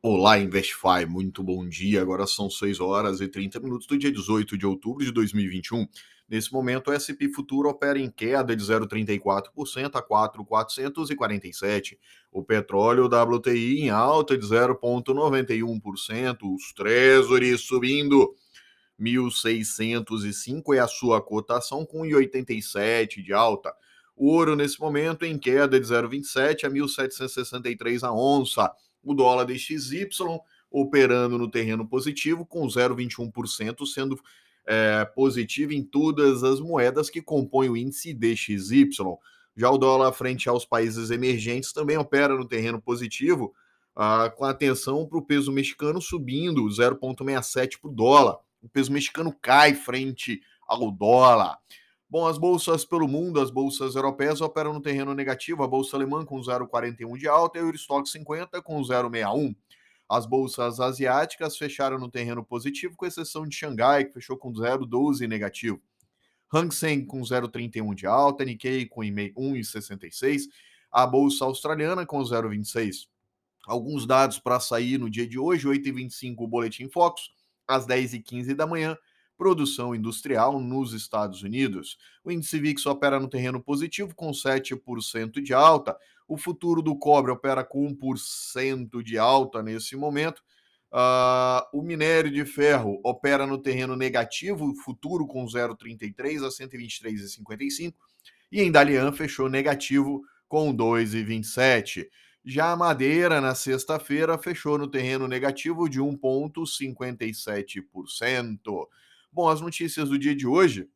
Olá, InvestFi, muito bom dia. Agora são 6 horas e 30 minutos do dia 18 de outubro de 2021. Nesse momento, o S&P Futuro opera em queda de 0,34% a 4,447. O petróleo WTI em alta de 0,91%. Os Treasuries subindo 1.605 é a sua cotação com 1,87 de alta. O ouro nesse momento em queda de 0,27 a 1.763 a onça o dólar DXY operando no terreno positivo, com 0,21% sendo é, positivo em todas as moedas que compõem o índice DXY. Já o dólar frente aos países emergentes também opera no terreno positivo, ah, com atenção para o peso mexicano subindo 0,67 para o dólar. O peso mexicano cai frente ao dólar. Bom, as bolsas pelo mundo, as bolsas europeias operam no terreno negativo, a bolsa alemã com 0,41 de alta e o Eurostock 50 com 0,61. As bolsas asiáticas fecharam no terreno positivo, com exceção de Xangai, que fechou com 0,12 negativo. Hang Seng com 0,31 de alta, Nikkei com 1,66, a bolsa australiana com 0,26. Alguns dados para sair no dia de hoje, 8h25 o Boletim Focus, às 10h15 da manhã, produção industrial nos Estados Unidos. O índice VIX opera no terreno positivo, com 7% de alta. O futuro do cobre opera com 1% de alta nesse momento. Uh, o minério de ferro opera no terreno negativo, futuro com 0,33 a 123,55. E em Dalian fechou negativo com 2,27. Já a madeira, na sexta-feira, fechou no terreno negativo de 1,57%. Bom, as notícias do dia de hoje.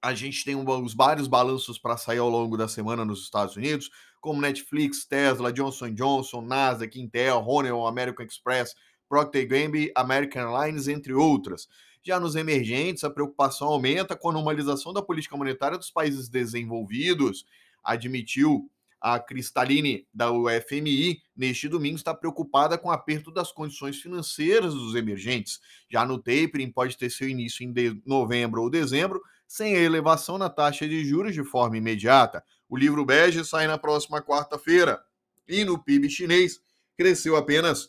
A gente tem uns vários balanços para sair ao longo da semana nos Estados Unidos, como Netflix, Tesla, Johnson Johnson, Nasdaq, Intel, Honeywell, American Express, Procter Gamble, American Airlines, entre outras. Já nos emergentes, a preocupação aumenta com a normalização da política monetária dos países desenvolvidos. Admitiu a Cristaline da UFMI, neste domingo, está preocupada com o aperto das condições financeiras dos emergentes. Já no tapering, pode ter seu início em novembro ou dezembro, sem a elevação na taxa de juros de forma imediata. O livro bege sai na próxima quarta-feira. E no PIB chinês, cresceu apenas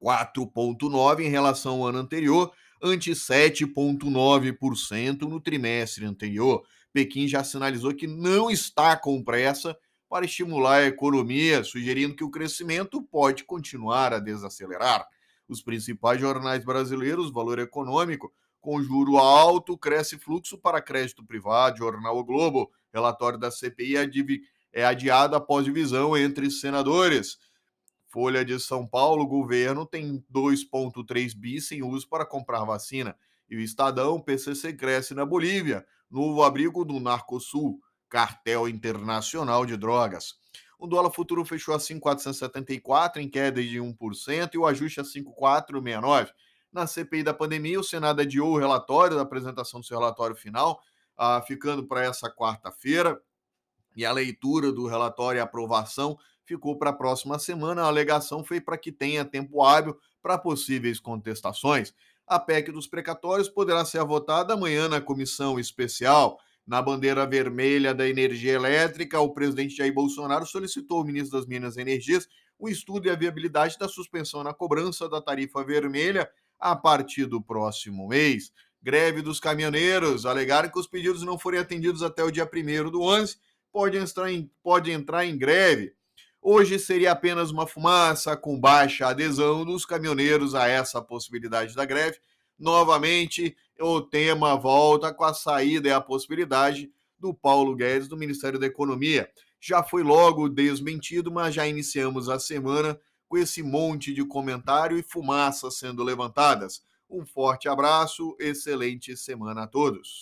4,9% em relação ao ano anterior, ante 7,9% no trimestre anterior. Pequim já sinalizou que não está com pressa para estimular a economia, sugerindo que o crescimento pode continuar a desacelerar. Os principais jornais brasileiros, Valor Econômico, com juro alto, cresce fluxo para crédito privado, Jornal o Globo, relatório da CPI é adiado após divisão entre senadores. Folha de São Paulo, governo tem 2,3 bi sem uso para comprar vacina. E o Estadão, PCC cresce na Bolívia, novo abrigo do Narcosul cartel internacional de drogas. O dólar futuro fechou a 5,474 em queda de 1% e o ajuste a 5,469. Na CPI da pandemia, o Senado adiou o relatório da apresentação do seu relatório final, ah, ficando para essa quarta-feira. E a leitura do relatório e aprovação ficou para a próxima semana. A alegação foi para que tenha tempo hábil para possíveis contestações. A PEC dos precatórios poderá ser votada amanhã na comissão especial. Na bandeira vermelha da energia elétrica, o presidente Jair Bolsonaro solicitou ao ministro das Minas e Energias o estudo e a viabilidade da suspensão na cobrança da tarifa vermelha a partir do próximo mês. Greve dos caminhoneiros alegaram que os pedidos não forem atendidos até o dia 1 do 11, pode entrar, em, pode entrar em greve. Hoje seria apenas uma fumaça com baixa adesão dos caminhoneiros a essa possibilidade da greve. Novamente, o tema volta com a saída e a possibilidade do Paulo Guedes do Ministério da Economia. Já foi logo desmentido, mas já iniciamos a semana com esse monte de comentário e fumaça sendo levantadas. Um forte abraço, excelente semana a todos.